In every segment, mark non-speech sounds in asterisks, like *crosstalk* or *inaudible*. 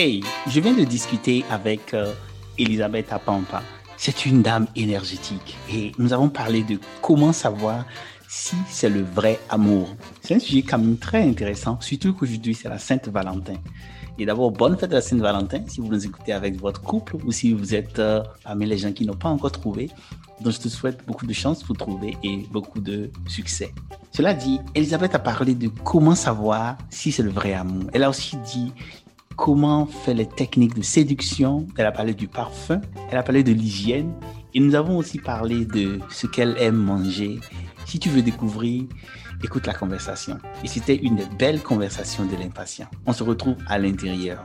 Hey, je viens de discuter avec euh, Elisabeth Apampa. C'est une dame énergétique et nous avons parlé de comment savoir si c'est le vrai amour. C'est un sujet quand même très intéressant, surtout qu'aujourd'hui c'est la Sainte Valentin. Et d'abord, bonne fête de la Sainte-Valentin si vous nous écoutez avec votre couple ou si vous êtes euh, parmi les gens qui n'ont pas encore trouvé. Donc, je te souhaite beaucoup de chance pour trouver et beaucoup de succès. Cela dit, Elisabeth a parlé de comment savoir si c'est le vrai amour. Elle a aussi dit comment faire les techniques de séduction. Elle a parlé du parfum. Elle a parlé de l'hygiène. Et nous avons aussi parlé de ce qu'elle aime manger. Si tu veux découvrir, écoute la conversation. Et c'était une belle conversation de l'impatient. On se retrouve à l'intérieur.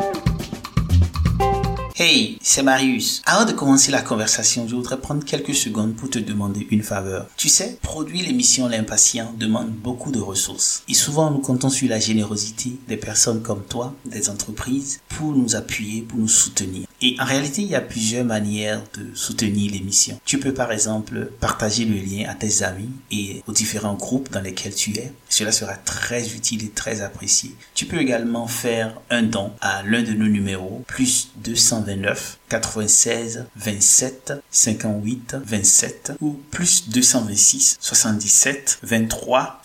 Hey, c'est Marius. Avant de commencer la conversation, je voudrais prendre quelques secondes pour te demander une faveur. Tu sais, produire l'émission L'Impatient demande beaucoup de ressources. Et souvent, nous comptons sur la générosité des personnes comme toi, des entreprises, pour nous appuyer, pour nous soutenir. Et en réalité, il y a plusieurs manières de soutenir l'émission. Tu peux par exemple partager le lien à tes amis et aux différents groupes dans lesquels tu es. Cela sera très utile et très apprécié. Tu peux également faire un don à l'un de nos numéros, plus 220 9 96 27 58 27 ou plus 226 77 23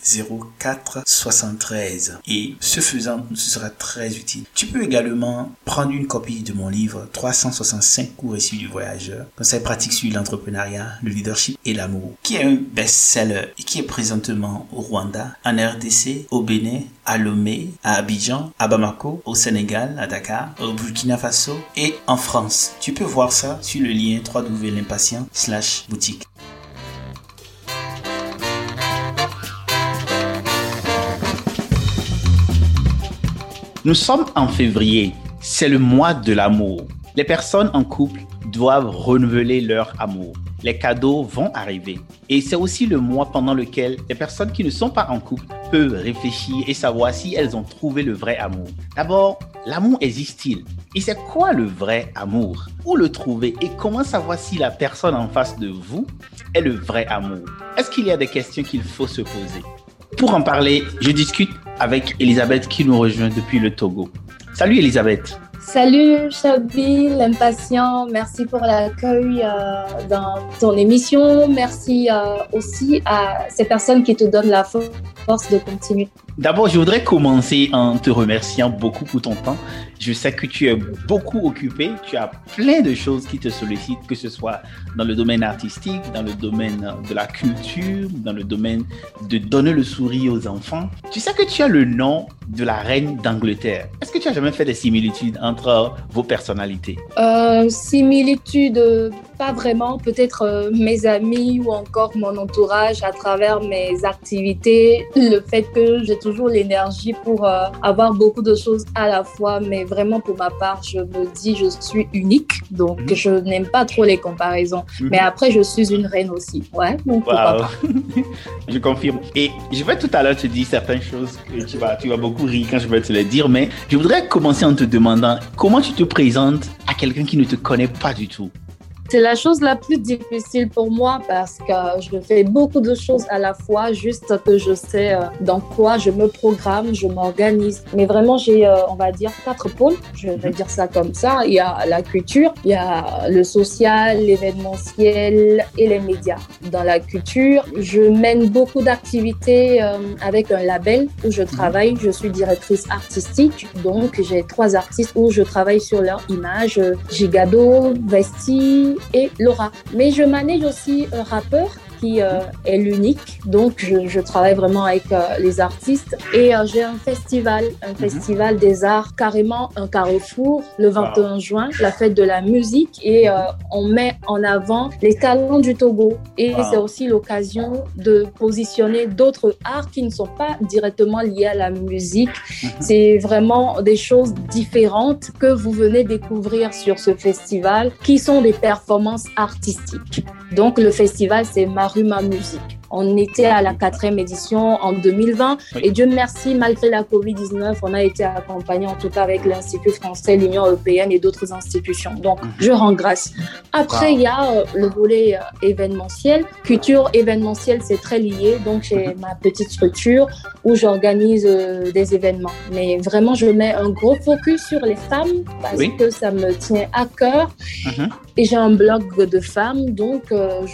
04 73 et ce faisant ce sera très utile. Tu peux également prendre une copie de mon livre 365 cours issus du voyageur, conseils pratiques sur l'entrepreneuriat, le leadership et l'amour, qui est un best-seller et qui est présentement au Rwanda, en RDC, au Bénin, à Lomé, à Abidjan, à Bamako, au Sénégal, à Dakar, au Burkina Faso et en France. Tu peux voir ça sur le lien www.l'impatient slash boutique. Nous sommes en février. C'est le mois de l'amour. Les personnes en couple doivent renouveler leur amour. Les cadeaux vont arriver. Et c'est aussi le mois pendant lequel les personnes qui ne sont pas en couple peuvent réfléchir et savoir si elles ont trouvé le vrai amour. D'abord, l'amour existe-t-il? Et c'est quoi le vrai amour? Où le trouver? Et comment savoir si la personne en face de vous est le vrai amour? Est-ce qu'il y a des questions qu'il faut se poser? Pour en parler, je discute avec Elisabeth qui nous rejoint depuis le Togo. Salut Elisabeth Salut Chabi, l'impatient. Merci pour l'accueil euh, dans ton émission. Merci euh, aussi à ces personnes qui te donnent la force de continuer. D'abord, je voudrais commencer en te remerciant beaucoup pour ton temps. Je sais que tu es beaucoup occupé, tu as plein de choses qui te sollicitent, que ce soit dans le domaine artistique, dans le domaine de la culture, dans le domaine de donner le sourire aux enfants. Tu sais que tu as le nom de la reine d'Angleterre. Est-ce que tu as jamais fait des similitudes entre vos personnalités? Euh, Similitudes, pas vraiment. Peut-être euh, mes amis ou encore mon entourage à travers mes activités. Le fait que j'ai toujours l'énergie pour euh, avoir beaucoup de choses à la fois, mais vraiment pour ma part, je me dis je suis unique, donc mhm. je n'aime pas trop les comparaisons. Mhm. Mais après, je suis une reine aussi, ouais. Donc *laughs* je confirme. Et je vais tout à l'heure te dire certaines choses que tu vas, tu vas beaucoup rire quand je vais te les dire, mais je voudrais commencer en te demandant comment tu te présentes à quelqu'un qui ne te connaît pas du tout. C'est la chose la plus difficile pour moi parce que je fais beaucoup de choses à la fois, juste que je sais euh, dans quoi je me programme, je m'organise. Mais vraiment, j'ai, euh, on va dire, quatre pôles. Je vais dire ça comme ça. Il y a la culture, il y a le social, l'événementiel et les médias. Dans la culture, je mène beaucoup d'activités euh, avec un label où je travaille. Je suis directrice artistique, donc j'ai trois artistes où je travaille sur leur image. Gigado, Vesti, et Laura. Mais je manage aussi un rappeur qui euh, est l'unique. Donc, je, travaille vraiment avec les artistes. Et j'ai un festival, un mhm. festival des arts, carrément un carrefour, le 21 juin, la fête de la musique. Et on met en avant les talents du Togo. Et c'est aussi l'occasion de positionner d'autres arts qui ne sont pas directement liés à la musique. Mhm. C'est vraiment des choses différentes que vous venez découvrir sur ce festival, qui sont des performances artistiques. Donc le festival, c'est Maruma Musique. On était à la quatrième édition en 2020 et Dieu merci, malgré la COVID-19, on a été accompagné en tout cas avec l'Institut français, l'Union européenne et d'autres institutions. Donc, mhm. je rends grâce. Après, il y a euh, le volet euh, événementiel. Culture événementielle, c'est très lié. Donc, j'ai mhm. ma petite structure où j'organise euh, des événements. Mais vraiment, je mets un gros focus sur les femmes parce que ça me tient à cœur. Mhm. Et j'ai un blog de femmes, donc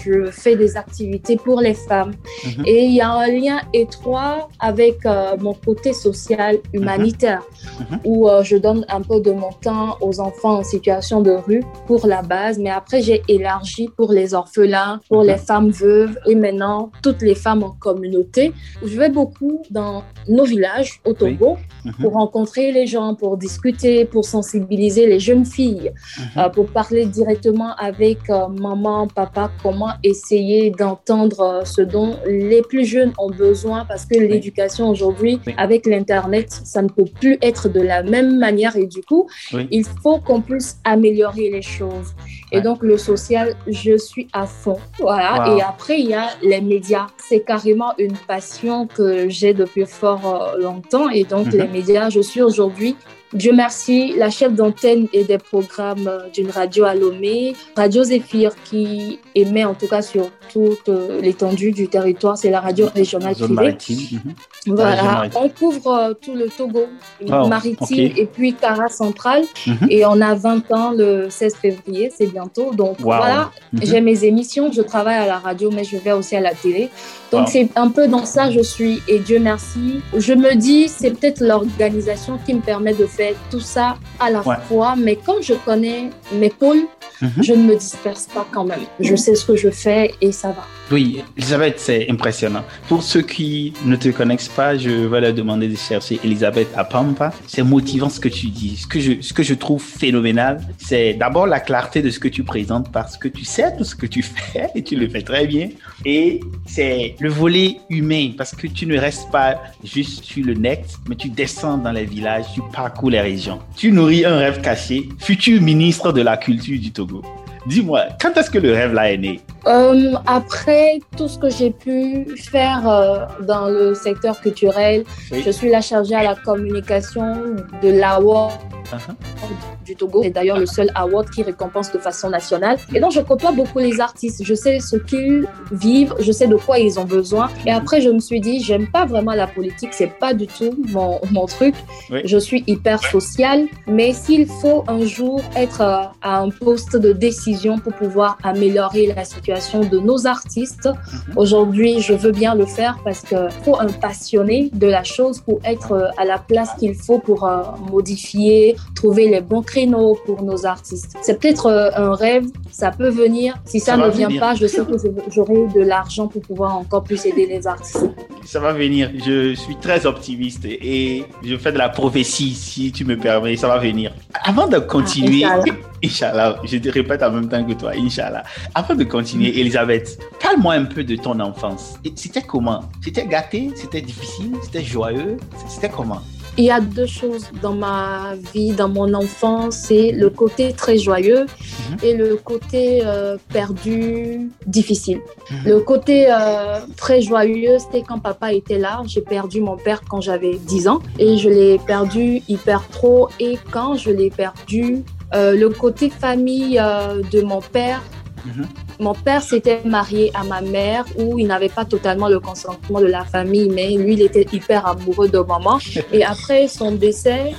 je fais des activités pour les femmes Mhm. Et il y a un lien étroit avec euh, mon côté social humanitaire, mhm. où euh, je donne un peu de mon temps aux enfants en situation de rue pour la base, mais après j'ai élargi pour les orphelins, pour mhm. les femmes veuves et maintenant toutes les femmes en communauté. Je vais beaucoup dans nos villages au Togo pour rencontrer les gens, pour discuter, pour sensibiliser les jeunes filles, euh, pour parler directement avec maman, papa, comment essayer d'entendre ce dont les plus jeunes ont besoin parce que l'éducation aujourd'hui, avec l'Internet, ça ne peut plus être de la même manière et du coup, il faut qu'on puisse améliorer les choses. Et donc, le social, je suis à fond. Voilà. Et après, il y a les médias. C'est carrément une passion que j'ai depuis fort euh, longtemps. Et donc, mhm. les médias, je suis aujourd'hui Dieu merci, la chef d'antenne et des programmes euh, d'une radio à Lomé, Radio Zéphyr, qui émet en tout cas sur toute euh, l'étendue du territoire, c'est la radio régionale privée. Mhm. Voilà, on couvre tout le Togo, maritime et puis Cara centrale. Mhm. Et on a 20 ans le 16 février, c'est bientôt. Donc voilà, mhm. j'ai mes émissions, je travaille à la radio, mais je vais aussi à la télé. Donc c'est un peu dans ça je suis et Dieu merci. Je me dis c'est peut-être l'organisation qui me permet de faire tout ça à la fois, mais quand je connais mes pôles, mhm. je ne me disperse pas quand même. Je sais ce que je fais et ça va. Oui, Elisabeth, c'est impressionnant. Pour ceux qui ne te connaissent pas, je vais leur demander de chercher Elisabeth à Pampa. C'est motivant ce que tu dis. Ce que je, ce que je trouve phénoménal, c'est d'abord la clarté de ce que tu présentes parce que tu sais tout ce que tu fais et tu le fais très bien. Et c'est le volet humain parce que tu ne restes pas juste sur le net, mais tu descends dans les villages, tu parcours les régions. Tu nourris un rêve caché, futur ministre de la culture du Togo. Dis-moi, quand est-ce que le rêve là est né? Euh, Après tout ce que j'ai pu faire euh, dans le secteur culturel, je suis la chargée à la communication de l'AWA uh-huh. du Togo. C'est d'ailleurs le seul award qui récompense de façon nationale. Et donc, je côtoie beaucoup les artistes. Je sais ce qu'ils vivent, je sais de quoi ils ont besoin. Et après, je me suis dit, j'aime pas vraiment la politique, c'est pas du tout mon, mon truc. Je suis hyper sociale, mais s'il faut un jour être euh, à un poste de décision, pour pouvoir améliorer la situation de nos artistes. Mhm. Aujourd'hui, je veux bien le faire parce qu'il faut un passionné de la chose pour être euh, à la place qu'il faut pour euh, modifier, trouver les bons créneaux pour nos artistes. C'est peut-être euh, un rêve, ça peut venir. Si ça, ne vient pas, je sais que j'aurai de l'argent pour pouvoir encore plus aider les artistes. Ça va venir. Je suis très optimiste et je fais de la prophétie, si tu me permets. Ça va venir. Avant de continuer, ah, Inch'Allah, je te répète en même temps que toi, Inch'Allah. Avant de continuer, Elisabeth, parle-moi un peu de ton enfance. C'était comment? C'était gâté? C'était difficile? C'était joyeux? C'était comment? Il y a deux choses dans ma vie, dans mon enfance, c'est le côté très joyeux mhm. et le côté euh, perdu, difficile. Mhm. Le côté euh, très joyeux, c'était quand papa était là. J'ai perdu mon père quand j'avais 10 ans et je l'ai perdu hyper trop. Et quand je l'ai perdu, le côté famille euh, de mon père, mhm. Mon père s'était marié à ma mère où il n'avait pas totalement le consentement de la famille, mais lui, il était hyper amoureux de maman. Et *laughs* après son décès,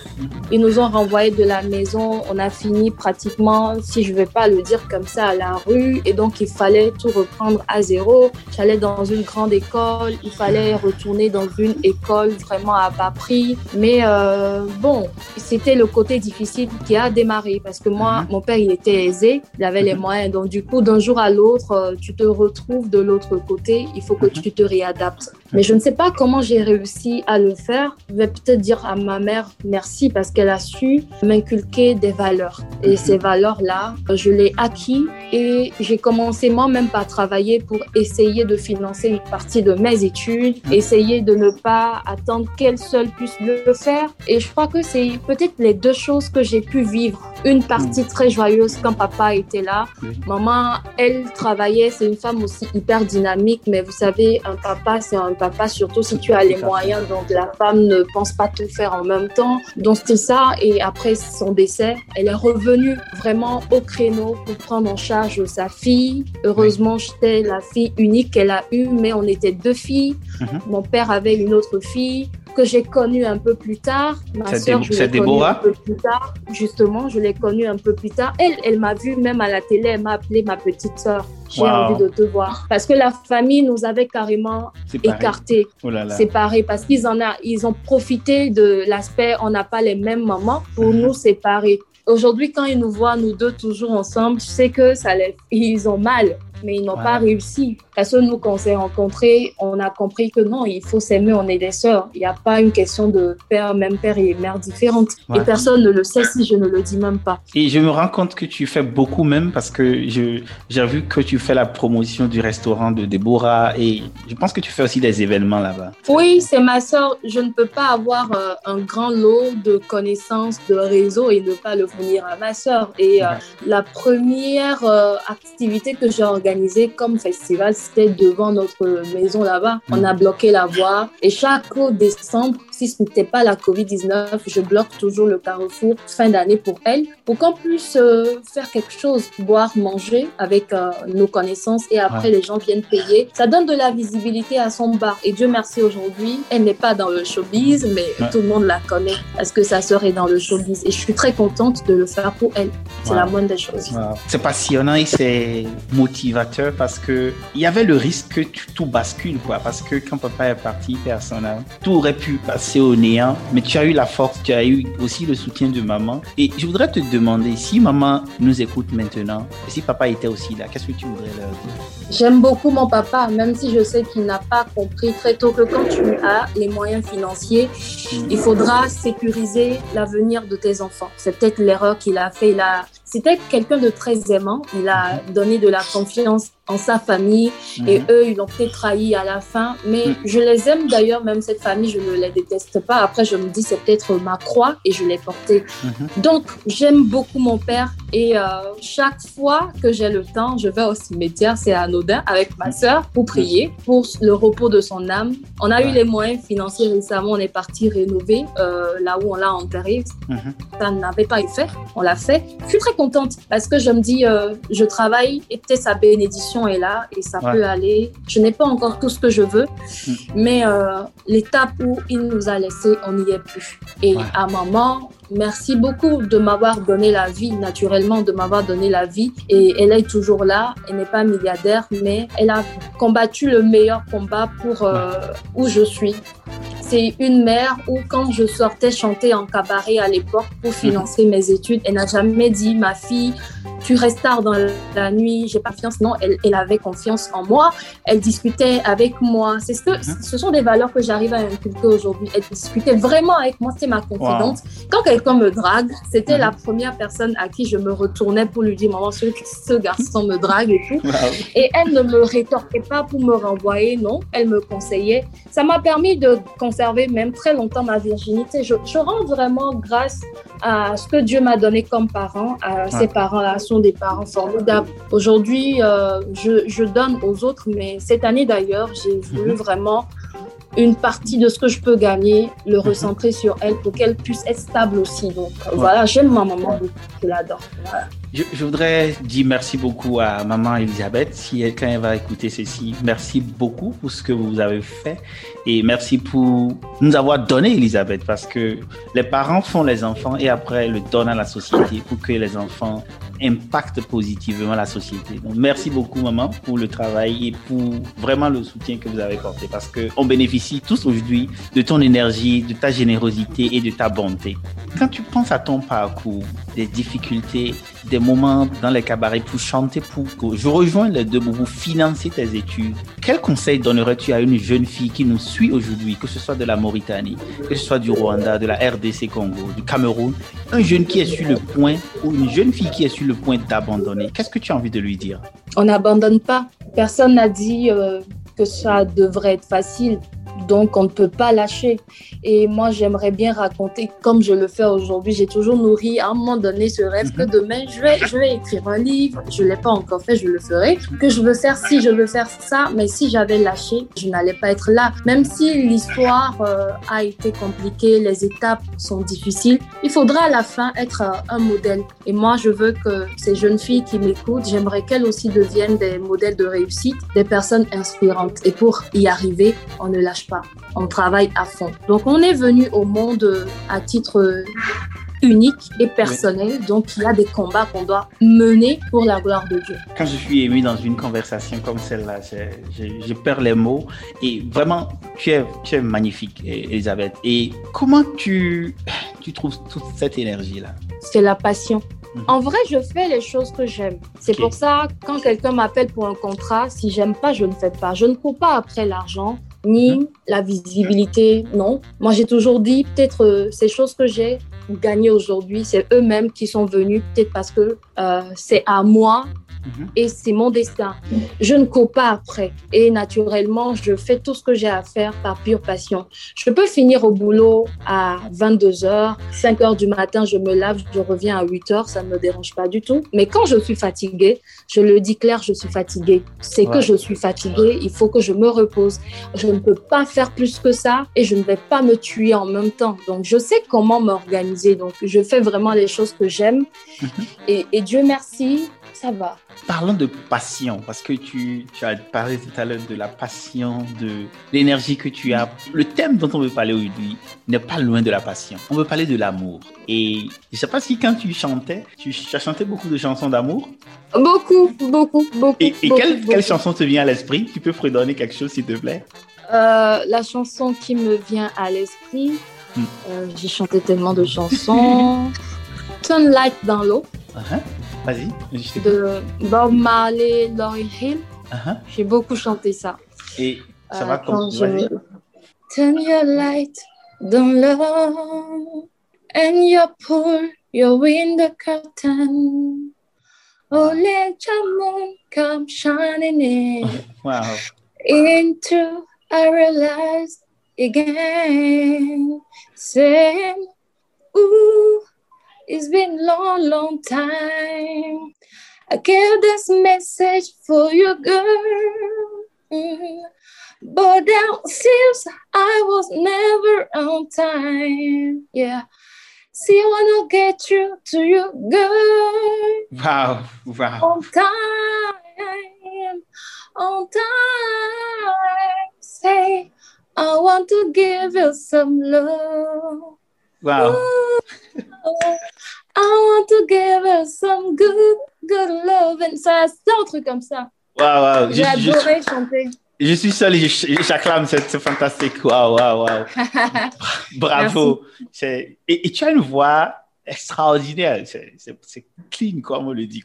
ils nous ont renvoyés de la maison. On a fini pratiquement, si je ne vais pas le dire comme ça, à la rue. Et donc, il fallait tout reprendre à zéro. J'allais dans une grande école. Il fallait retourner dans une école vraiment à bas prix. Mais euh, bon, c'était le côté difficile qui a démarré parce que moi, mhm. mon père, il était aisé. Il avait les mhm. moyens. Donc, du coup, d'un jour à à l'autre, tu te retrouves de l'autre côté, il faut que mhm. tu te réadaptes. Mais je ne sais pas comment j'ai réussi à le faire. Je vais peut-être dire à ma mère merci parce qu'elle a su m'inculquer des valeurs. Et mhm. ces valeurs-là, je les acquis et j'ai commencé moi-même par travailler pour essayer de financer une partie de mes études, mhm. essayer de ne pas attendre qu'elle seule puisse le faire. Et je crois que c'est peut-être les deux choses que j'ai pu vivre. Une partie mhm. très joyeuse quand papa était là. Maman, elle travaillait, c'est une femme aussi hyper dynamique, mais vous savez, un papa, c'est un papa, surtout si tu as les moyens. Donc la femme ne pense pas tout faire en même temps. Donc c'est ça. Et après son décès, elle est revenue vraiment au créneau pour prendre en charge sa fille. Heureusement, j'étais la fille unique qu'elle a eue, mais on était deux filles. Mhm. Mon père avait une autre fille que j'ai connue un peu plus tard. Ma soeur, je l'ai connue un peu plus tard. Justement, je l'ai connue un peu plus tard. Elle, elle m'a vue même à la télé. Elle m'a appelé ma petite soeur. J'ai envie de te voir. Parce que la famille nous avait carrément écartés, oh séparés. Parce qu'ils en a, ils ont profité de l'aspect on n'a pas les mêmes mamans pour mhm. nous séparer. Aujourd'hui, quand ils nous voient, nous deux, toujours ensemble, je sais que ça les... ils ont mal mais ils n'ont pas réussi. Parce que nous, quand on s'est rencontrés, on a compris que non, il faut s'aimer, on est des sœurs. Il n'y a pas une question de père, même père et mère différentes. Et personne ne le sait si je ne le dis même pas. Et je me rends compte que tu fais beaucoup même parce que j'ai vu que tu fais la promotion du restaurant de Déborah et je pense que tu fais aussi des événements là-bas. Oui, c'est ma sœur. Je ne peux pas avoir euh, un grand lot de connaissances, de réseau et ne pas le fournir à ma sœur. Et euh, la première euh, activité que j'ai organisée, comme festival, c'était devant notre maison là-bas. On a bloqué la voie et chaque décembre, si ce n'était pas la COVID-19, je bloque toujours le carrefour fin d'année pour elle, pour qu'on puisse euh, faire quelque chose, boire, manger avec euh, nos connaissances et après les gens viennent payer. Ça donne de la visibilité à son bar. Et Dieu merci aujourd'hui, elle n'est pas dans le showbiz, mais tout le monde la connaît. Parce que sa sœur est dans le showbiz? Et je suis très contente de le faire pour elle. C'est la moindre des choses. C'est passionnant et c'est motivateur parce que il y avait le risque que tout bascule quoi parce que quand papa est parti, personne tout aurait pu passer c'est au néant, mais tu as eu la force, tu as eu aussi le soutien de maman. Et je voudrais te demander, si maman nous écoute maintenant, et si papa était aussi là, qu'est-ce que tu voudrais leur dire? J'aime beaucoup mon papa, même si je sais qu'il n'a pas compris très tôt que quand tu as les moyens financiers, il faudra sécuriser l'avenir de tes enfants. C'est peut-être l'erreur qu'il a fait. Il a c'était quelqu'un de très aimant. Il a donné de la confiance en sa famille et mhm. eux, ils l'ont peut-être trahi à la fin. Mais mhm. je les aime d'ailleurs, même cette famille, je ne les déteste pas. Après, je me dis, c'est peut-être ma croix et je l'ai portée. Mhm. Donc, j'aime beaucoup mon père et euh, chaque fois que j'ai le temps, je vais au cimetière, c'est anodin, avec ma soeur pour prier pour le repos de son âme. On a eu les moyens financiers récemment, on est parti rénover euh, là où on l'a enterré. Ça n'avait pas été fait, on l'a fait. Je suis très contente parce que je me dis, euh, je travaille et peut-être sa bénédiction est là et ça peut aller. Je n'ai pas encore tout ce que je veux, mm. mais euh, l'étape où il nous a laissé, on n'y est plus. Et à un moment, merci beaucoup de m'avoir donné la vie, naturellement, de m'avoir donné la vie. Et elle est toujours là. Elle n'est pas milliardaire, mais elle a combattu le meilleur combat pour euh, où je suis. C'est une mère où, quand je sortais chanter en cabaret à l'époque pour mhm. financer mes études, elle n'a jamais dit, ma fille, tu restes tard dans la nuit, j'ai pas confiance. Non, elle, elle, avait confiance en moi. Elle discutait avec moi. C'est ce que, mhm. ce sont des valeurs que j'arrive à inculquer aujourd'hui. Elle discutait vraiment avec moi. C'est ma confidente. Quand quelqu'un me drague, c'était la mhm. première personne à qui je me retournais pour lui dire, maman, ce, ce garçon me drague et tout. Et elle ne me rétorquait pas pour me renvoyer. Non, elle me conseillait. Ça m'a permis de conserver même très longtemps ma virginité. Je, je rends vraiment grâce à ce que Dieu m'a donné comme parent, à ses parents-là, son des parents formidables. Aujourd'hui, euh, je, je, donne aux autres, mais cette année d'ailleurs, j'ai voulu mhm. vraiment une partie de ce que je peux gagner, le recentrer sur elle pour qu'elle puisse être stable aussi. Donc voilà, j'aime ma maman je l'adore. Je, je, voudrais dire merci beaucoup à maman Elisabeth. Si quelqu'un va écouter ceci, merci beaucoup pour ce que vous avez fait et merci pour nous avoir donné Elisabeth parce que les parents font les enfants et après le donnent à la société pour que les enfants impactent positivement la société. Donc merci beaucoup maman pour le travail et pour vraiment le soutien que vous avez porté parce que on bénéficie tous aujourd'hui de ton énergie, de ta générosité et de ta bonté. Quand tu penses à ton parcours, des difficultés des moments dans les cabarets pour chanter, pour que je rejoins les deux pour financer tes études. Quel conseil donnerais-tu à une jeune fille qui nous suit aujourd'hui, que ce soit de la Mauritanie, que ce soit du Rwanda, de la RDC Congo, du Cameroun, un jeune qui est sur le point ou une jeune fille qui est sur le point d'abandonner? Qu'est-ce que tu as envie de lui dire? On n'abandonne pas. Personne n'a dit euh, que ça devrait être facile. Donc, on ne peut pas lâcher. Et moi, j'aimerais bien raconter, comme je le fais aujourd'hui, j'ai toujours nourri à un moment donné ce rêve que mhm. demain, je vais, je vais écrire un livre. Je ne l'ai pas encore fait, je le ferai. Que je veux faire ci, je veux faire ça. Mais si j'avais lâché, je n'allais pas être là. Même si l'histoire euh, a été compliquée, les étapes sont difficiles, il faudra à la fin être euh, un modèle. Et moi, je veux que ces jeunes filles qui m'écoutent, j'aimerais qu'elles aussi deviennent des modèles de réussite, des personnes inspirantes. Et pour y arriver, on ne lâche pas. On travaille à fond. Donc, on est venu au monde à titre unique et personnel. Donc, il y a des combats qu'on doit mener pour la gloire de Dieu. Quand je suis ému dans une conversation comme celle-là, je, perds les mots. Et vraiment, tu es, tu es magnifique, Elisabeth. Et comment tu, tu trouves toute cette énergie-là? C'est la passion. Mhm. En vrai, je fais les choses que j'aime. C'est pour ça, quand quelqu'un m'appelle pour un contrat, si j'aime pas, je ne fais pas. Je ne cours pas après l'argent ni mhm. la visibilité, non. Moi, j'ai toujours dit, peut-être euh, ces choses que j'ai gagnées aujourd'hui, c'est eux-mêmes qui sont venus, peut-être parce que euh, c'est à moi Et c'est mon destin. Je ne cours pas après et naturellement, je fais tout ce que j'ai à faire par pure passion. Je peux finir au boulot à 22 h 5 h du matin, je me lave, je reviens à 8 h ça ne me dérange pas du tout. Mais quand je suis fatiguée, je le dis clair, je suis fatiguée. C'est que je suis fatiguée, il faut que je me repose. Je ne peux pas faire plus que ça et je ne vais pas me tuer en même temps. Donc, je sais comment m'organiser. Donc, je fais vraiment les choses que j'aime. Mhm. et, et Dieu merci, ça va. Parlons de passion, parce que tu, tu, as parlé tout à l'heure de la passion, de l'énergie que tu as. Le thème dont on veut parler aujourd'hui n'est pas loin de la passion. On veut parler de l'amour. Et je sais pas si quand tu chantais, tu, as chanté beaucoup de chansons d'amour. Beaucoup, beaucoup, beaucoup. Et, quelle, chanson te vient à l'esprit? Tu peux fredonner quelque chose, s'il te plaît? Euh, La chanson qui me vient à l'esprit, hmm. euh, j'ai chanté tellement de chansons. *laughs* Sunlight dans l'eau. Uh-huh. Vas-y. De Bob Marley, Lauryn Hill. Uh-huh. J'ai beaucoup chanté ça. Et ça va euh, comme je... Turn your light down low and you pull your window curtain. Oh, let your moon come shining in. *laughs* wow. Into I realized again. Saying, ooh. It's been a long, long time. I gave this message for you, girl. Mm-hmm. But that seems I was never on time. Yeah. See, I wanna get through to you, girl. Wow, wow. On time, on time. Say, I want to give you some love. Wow. I want to give her some good, good love. C'est un truc comme ça. Wow, wow. J'ai adoré chanter. Je suis seul et j'acclame, *laughs* c'est fantastique. Waouh, waouh, waouh. Bravo. Et, et, tu as une voix extraordinaire. C'est clean, comme on le dit.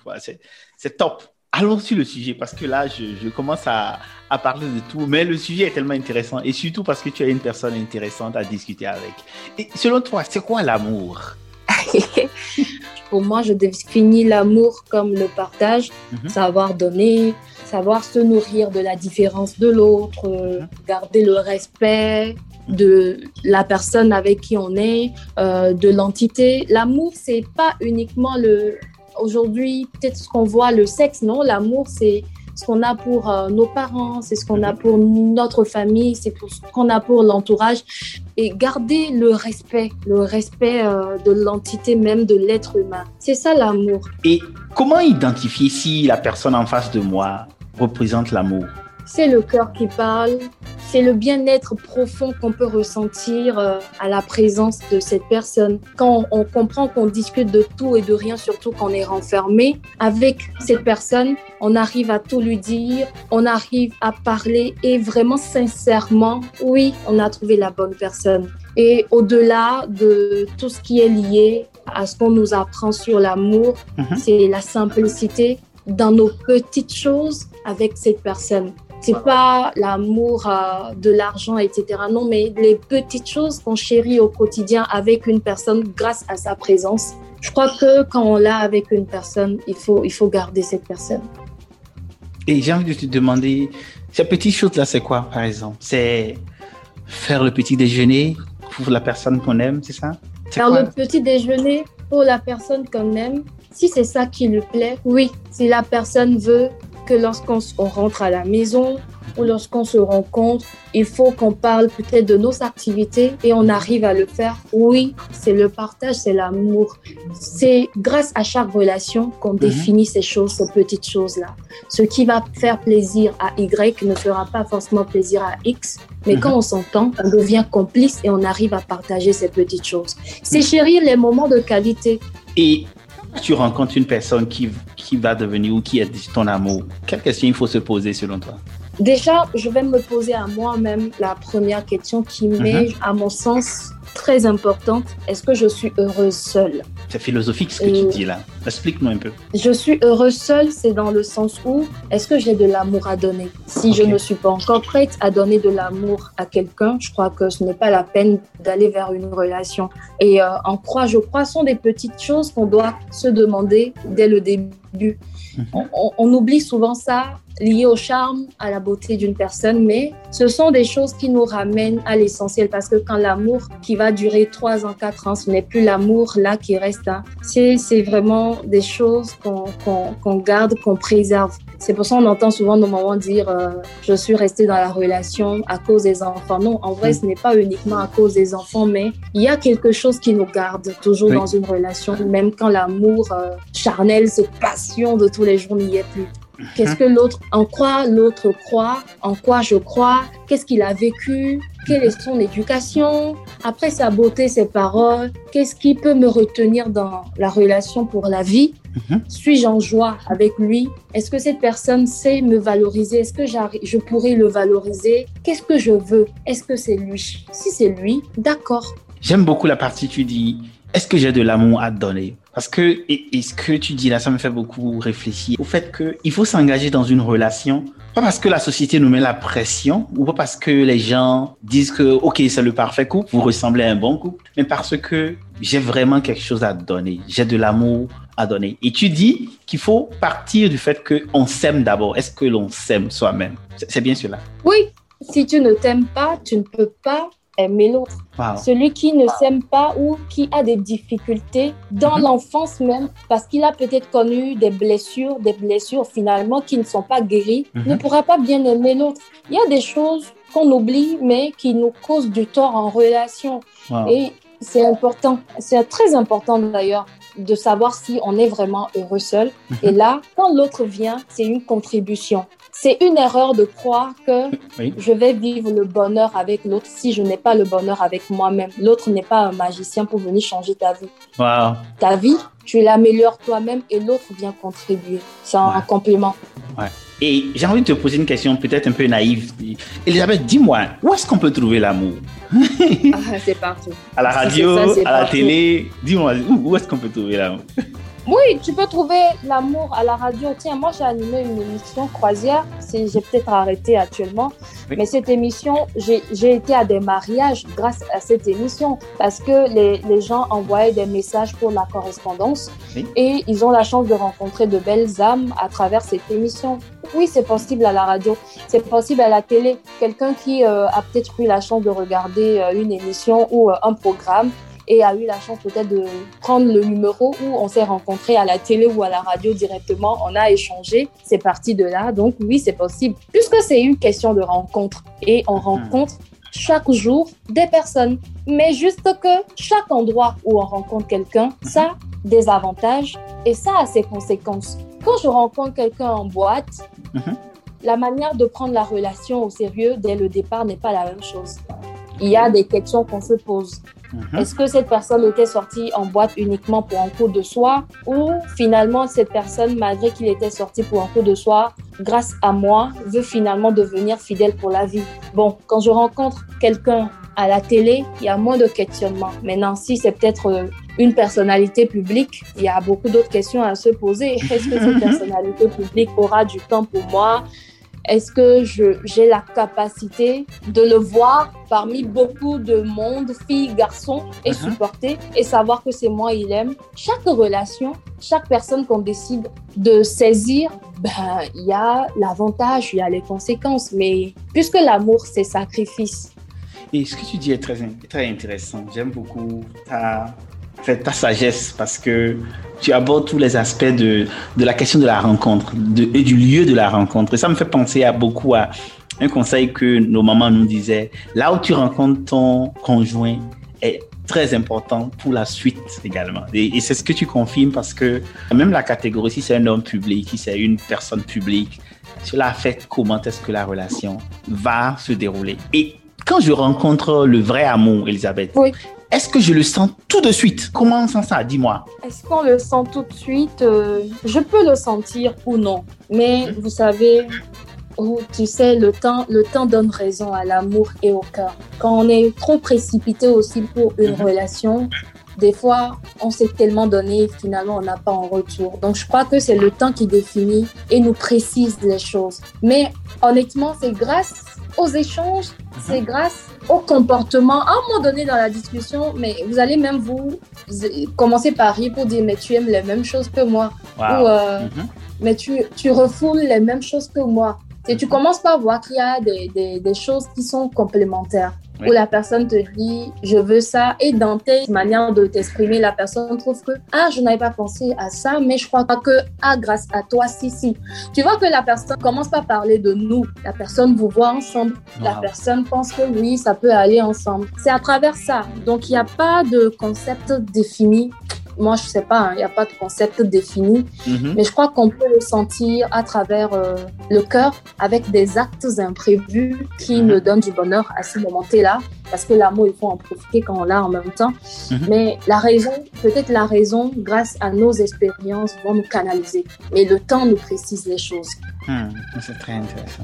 C'est top. Allons sur le sujet parce que là, je, je commence à, à, parler de tout, mais le sujet est tellement intéressant et surtout parce que tu es une personne intéressante à discuter avec. Et selon toi, c'est quoi l'amour? *laughs* Pour moi, je définis l'amour comme le partage, mhm. savoir donner, savoir se nourrir de la différence de l'autre, mhm. garder le respect de la personne avec qui on est, euh, de l'entité. L'amour, c'est pas uniquement le aujourd'hui, peut-être ce qu'on voit, le sexe, non, l'amour, c'est ce qu'on a pour euh, nos parents, c'est ce qu'on a pour notre famille, c'est ce qu'on a pour l'entourage. Et garder le respect, le respect euh, de l'entité même de l'être humain. C'est ça l'amour. Et comment identifier si la personne en face de moi représente l'amour? C'est le cœur qui parle, c'est le bien-être profond qu'on peut ressentir euh, à la présence de cette personne. Quand on comprend qu'on discute de tout et de rien, surtout quand on est renfermé, avec cette personne, on arrive à tout lui dire, on arrive à parler et vraiment sincèrement, oui, on a trouvé la bonne personne. Et au-delà de tout ce qui est lié à ce qu'on nous apprend sur l'amour, Mhm. c'est la simplicité dans nos petites choses avec cette personne. C'est pas l'amour euh, de l'argent, etc. Non, mais les petites choses qu'on chérit au quotidien avec une personne grâce à sa présence. Je crois que quand on l'a avec une personne, il faut, il faut garder cette personne. Et j'ai envie de te demander, ces petites choses-là, c'est quoi, par exemple? C'est faire le petit déjeuner pour la personne qu'on aime, c'est ça? Faire le petit déjeuner pour la personne qu'on aime, si c'est ça qui lui plaît, oui. Si la personne veut que lorsqu'on rentre à la maison ou lorsqu'on se rencontre, il faut qu'on parle peut-être de nos activités et on arrive à le faire, oui, c'est le partage, c'est l'amour. C'est grâce à chaque relation qu'on définit ces choses, ces petites choses-là. Ce qui va faire plaisir à Y ne fera pas forcément plaisir à X, mais Mhm. quand on s'entend, on devient complice et on arrive à partager ces petites choses. C'est chérir les moments de qualité. Et tu rencontres une personne qui, qui va devenir ou qui est ton amour. Quelle question il faut se poser selon toi? Déjà, je vais me poser à moi-même la première question qui m'est, à mon sens, très importante. Est-ce que je suis heureuse seule C'est philosophique ce que tu dis là. Explique-nous un peu. Je suis heureuse seule, c'est dans le sens où est-ce que j'ai de l'amour à donner? Si je ne suis pas encore prête à donner de l'amour à quelqu'un, je crois que ce n'est pas la peine d'aller vers une relation. Et euh, en croire, je crois, sont des petites choses qu'on doit se demander dès le début. Mhm. On, on- on oublie souvent ça lié au charme, à la beauté d'une personne, mais ce sont des choses qui nous ramènent à l'essentiel parce que quand l'amour qui va durer trois ans, quatre ans, ce n'est plus l'amour là qui reste. hein. C'est, c'est vraiment des choses qu'on, qu'on, qu'on garde, qu'on préserve. C'est pour ça qu'on entend souvent nos mamans dire euh, je suis restée dans la relation à cause des enfants. Non, en vrai, Mm. ce n'est pas uniquement à cause des enfants, mais il y a quelque chose qui nous garde toujours Oui. dans une relation, même quand l'amour euh, charnel, cette passion de tous les jours n'y est plus. Qu'est-ce que l'autre, en quoi l'autre croit, en quoi je crois, qu'est-ce qu'il a vécu, quelle est son éducation, après sa beauté, ses paroles, qu'est-ce qui peut me retenir dans la relation pour la vie? Mhm. Suis-je en joie avec lui? Est-ce que cette personne sait me valoriser? Est-ce que je pourrais le valoriser? Qu'est-ce que je veux? Est-ce que c'est lui? Si c'est lui, d'accord. J'aime beaucoup la partie tu dis est-ce que j'ai de l'amour à te donner? Parce que et, ce que tu dis là, ça me fait beaucoup réfléchir au fait que il faut s'engager dans une relation pas parce que la société nous met la pression ou pas parce que les gens disent que ok c'est le parfait couple, vous ressemblez à un bon couple, mais parce que j'ai vraiment quelque chose à donner, j'ai de l'amour à donner. Et tu dis qu'il faut partir du fait que on s'aime d'abord. Est-ce que l'on s'aime soi-même? C'est bien cela. Oui, si tu ne t'aimes pas, tu ne peux pas aimer l'autre. Wow. Celui qui ne s'aime pas ou qui a des difficultés dans Mhm. l'enfance même, parce qu'il a peut-être connu des blessures, des blessures finalement qui ne sont pas guéries, Mhm. ne pourra pas bien aimer l'autre. Il y a des choses qu'on oublie, mais qui nous causent du tort en relation. Wow. Et c'est important, c'est très important d'ailleurs de savoir si on est vraiment heureux seul. Mhm. Et là, quand l'autre vient, c'est une contribution. C'est une erreur de croire que Oui. je vais vivre le bonheur avec l'autre si je n'ai pas le bonheur avec moi-même. L'autre n'est pas un magicien pour venir changer ta vie. Wow. Ta vie, tu l'améliores toi-même et l'autre vient contribuer. C'est un Ouais. complément. Et j'ai envie de te poser une question peut-être un peu naïve. Elisabeth, dis-moi, où est-ce qu'on peut trouver l'amour? Ah, c'est partout. À la radio, ça, à la télé Dis-moi, où est-ce qu'on peut trouver l'amour? Oui, tu peux trouver l'amour à la radio. Tiens, moi, j'ai animé une émission croisière. J'ai peut-être arrêté actuellement. Oui. Mais cette émission, j'ai j'ai été à des mariages grâce à cette émission parce que les, les gens envoyaient des messages pour la correspondance Oui. et ils ont la chance de rencontrer de belles âmes à travers cette émission. Oui, c'est possible à la radio, c'est possible à la télé. Quelqu'un qui euh, a peut-être eu la chance de regarder euh, une émission ou euh, un programme et a eu la chance peut-être de prendre le numéro où on s'est rencontrés à la télé ou à la radio directement, on a échangé, c'est parti de là. Donc oui, c'est possible, puisque c'est une question de rencontre et on rencontre chaque jour des personnes. Mais juste que chaque endroit où on rencontre quelqu'un, ça a des avantages et ça a ses conséquences. Quand je rencontre quelqu'un en boîte, Mhm. la manière de prendre la relation au sérieux dès le départ n'est pas la même chose. Il y a des questions qu'on se pose. Mhm. Est-ce que cette personne était sortie en boîte uniquement pour un coup de soir ou finalement cette personne, malgré qu'il était sorti pour un coup de soir, grâce à moi, veut finalement devenir fidèle pour la vie? Bon, quand je rencontre quelqu'un à la télé, il y a moins de questionnements. Maintenant, si c'est peut-être euh, une personnalité publique, il y a beaucoup d'autres questions à se poser. Est-ce que cette *laughs* personnalité publique aura du temps pour moi? Est-ce que j'ai la capacité de le voir parmi beaucoup de monde, filles, garçons, et uh-huh. supporter et savoir que c'est moi il aime Chaque relation, chaque personne qu'on décide de saisir, ben, il y a l'avantage, il y a les conséquences. Mais puisque l'amour, c'est sacrifice. Et ce que tu dis est très, très intéressant. J'aime beaucoup ta ta sagesse parce que tu abordes tous les aspects de, de la question de la rencontre et du lieu de la rencontre. Et ça me fait penser à beaucoup à un conseil que nos mamans nous disaient. Là où tu rencontres ton conjoint est très important pour la suite également. Et, c'est ce que tu confirmes parce que même la catégorie, si c'est un homme public, si c'est une personne publique, cela affecte comment est-ce que la relation va se dérouler. Et quand je rencontre le vrai amour, Elisabeth. Est-ce que je le sens tout de suite? Comment on sent ça? Dis-moi. Est-ce qu'on le sent tout de suite? Euh, Je peux le sentir ou non. Mais vous savez, tu sais, le temps, le temps donne raison à l'amour et au cœur. Quand on est trop précipité aussi pour une mhm. relation, des fois, on s'est tellement donné et finalement, on n'a pas en retour. Donc, je crois que c'est le temps qui définit et nous précise les choses. Mais honnêtement, c'est grâce aux échanges, c'est grâce au comportement. À un moment donné dans la discussion, mais vous allez même vous commencer par rire pour dire, mais tu aimes les mêmes choses que moi. Ou, euh, mhm. mais tu, tu refoules les mêmes choses que moi. Et tu commences par voir qu'il y a des, des, des choses qui sont complémentaires où la personne te dit je veux ça et dans tes manières de t'exprimer, la personne trouve que ah je n'avais pas pensé à ça, mais je crois pas que ah grâce à toi si si. Tu vois que la personne commence pas à parler de nous, la personne vous voit ensemble, la personne pense que oui ça peut aller ensemble. C'est à travers ça. Donc il n'y a pas de concept défini moi, je sais pas, il hein, n'y a pas de concept défini, mhm. mais je crois qu'on peut le sentir à travers euh, le cœur avec des actes imprévus qui me mhm. donnent du bonheur à ce moment-là, parce que l'amour, il faut en profiter quand on l'a en même temps. Mhm. Mais la raison, peut-être la raison, grâce à nos expériences, vont nous canaliser. Mais le temps nous précise les choses. Hmm, c'est très intéressant.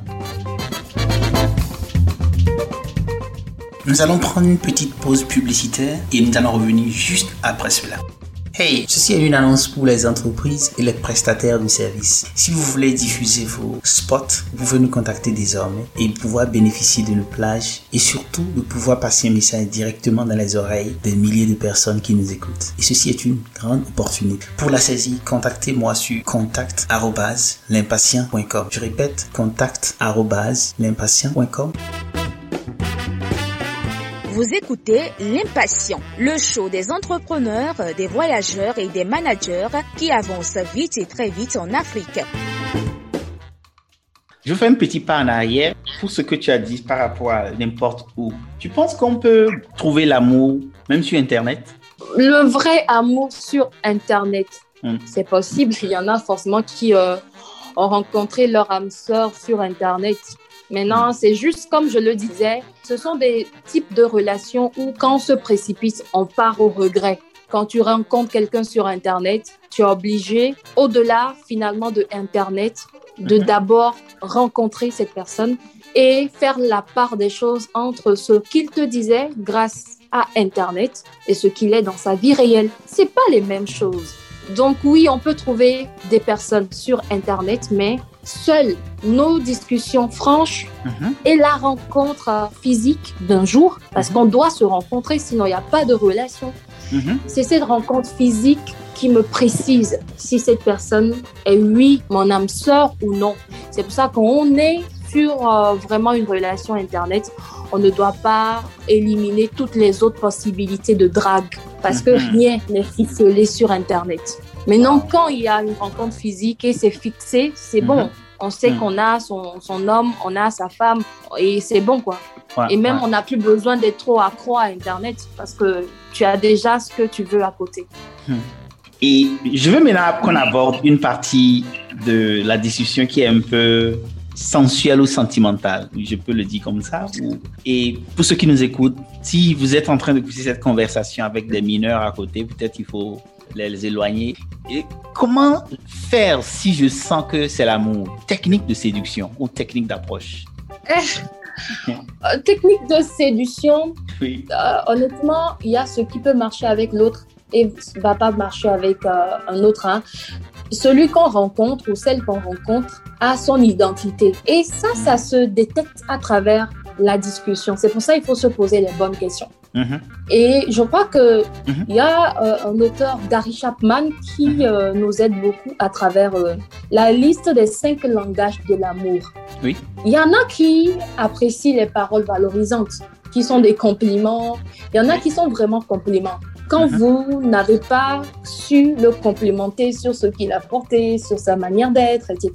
Nous allons prendre une petite pause publicitaire et nous allons revenir juste après cela. Hey, ceci est une annonce pour les entreprises et les prestataires de services. Si vous voulez diffuser vos spots, vous pouvez nous contacter désormais et pouvoir bénéficier de nos plages et surtout de pouvoir passer un message directement dans les oreilles des milliers de personnes qui nous écoutent. Et ceci est une grande opportunité. Pour la saisie, contactez-moi sur contact@l'impatient.com. Je répète, contact@l'impatient.com. Vous écoutez L'Impatient, le show des entrepreneurs, des voyageurs et des managers qui avancent vite et très vite en Afrique. Je fais un petit pas en arrière pour ce que tu as dit par rapport à n'importe où. Tu penses qu'on peut trouver l'amour même sur Internet? Le vrai amour sur Internet, hmm. c'est possible. Il y en a forcément qui euh, ont rencontré leur âme sœur sur Internet. Maintenant, c'est juste comme je le disais, ce sont des types de relations où quand on se précipite, on part au regret. Quand tu rencontres quelqu'un sur Internet, tu es obligé, au-delà finalement de Internet, de mhm. d'abord rencontrer cette personne et faire la part des choses entre ce qu'il te disait grâce à Internet et ce qu'il est dans sa vie réelle. C'est pas les mêmes choses. Donc oui, on peut trouver des personnes sur Internet, mais seules nos discussions franches mhm. et la rencontre physique d'un jour, parce mhm. qu'on doit se rencontrer, sinon il n'y a pas de relation. Mhm. C'est cette rencontre physique qui me précise si cette personne est oui, mon âme sœur ou non. C'est pour ça qu'on est sur euh, vraiment une relation Internet, on ne doit pas éliminer toutes les autres possibilités de drague parce que rien n'est ficelé sur Internet. Maintenant, quand il y a une rencontre physique et c'est fixé, c'est bon. On sait mm. qu'on a son, son, homme, on a sa femme et c'est bon quoi. et même on n'a plus besoin d'être trop accro à Internet parce que tu as déjà ce que tu veux à côté. Mm. Et je veux maintenant qu'on aborde une partie de la discussion qui est un peu sensuelle ou sentimentale, je peux le dire comme ça. Et pour ceux qui nous écoutent, si vous êtes en train de pousser cette conversation avec des mineurs à côté, peut-être il faut les éloigner. Et comment faire si je sens que c'est l'amour? Technique de séduction ou technique d'approche? Eh, euh, Technique de séduction, oui. Euh, honnêtement, il y a ce qui peut marcher avec l'autre et va pas marcher avec euh, un autre. Hein. Celui qu'on rencontre ou celle qu'on rencontre a son identité. Et ça, ça se détecte à travers la discussion. C'est pour ça qu'il faut se poser les bonnes questions. Mhm. Et je crois que mhm. il y a euh, un auteur, Gary Chapman, qui mhm. euh, nous aide beaucoup à travers euh, la liste des cinq langages de l'amour. Oui. Il y en a qui apprécient les paroles valorisantes, qui sont des compliments. Il y en a qui sont vraiment compliments. Quand vous n'avez pas su le complimenter sur ce qu'il a porté, sur sa manière d'être, etc.,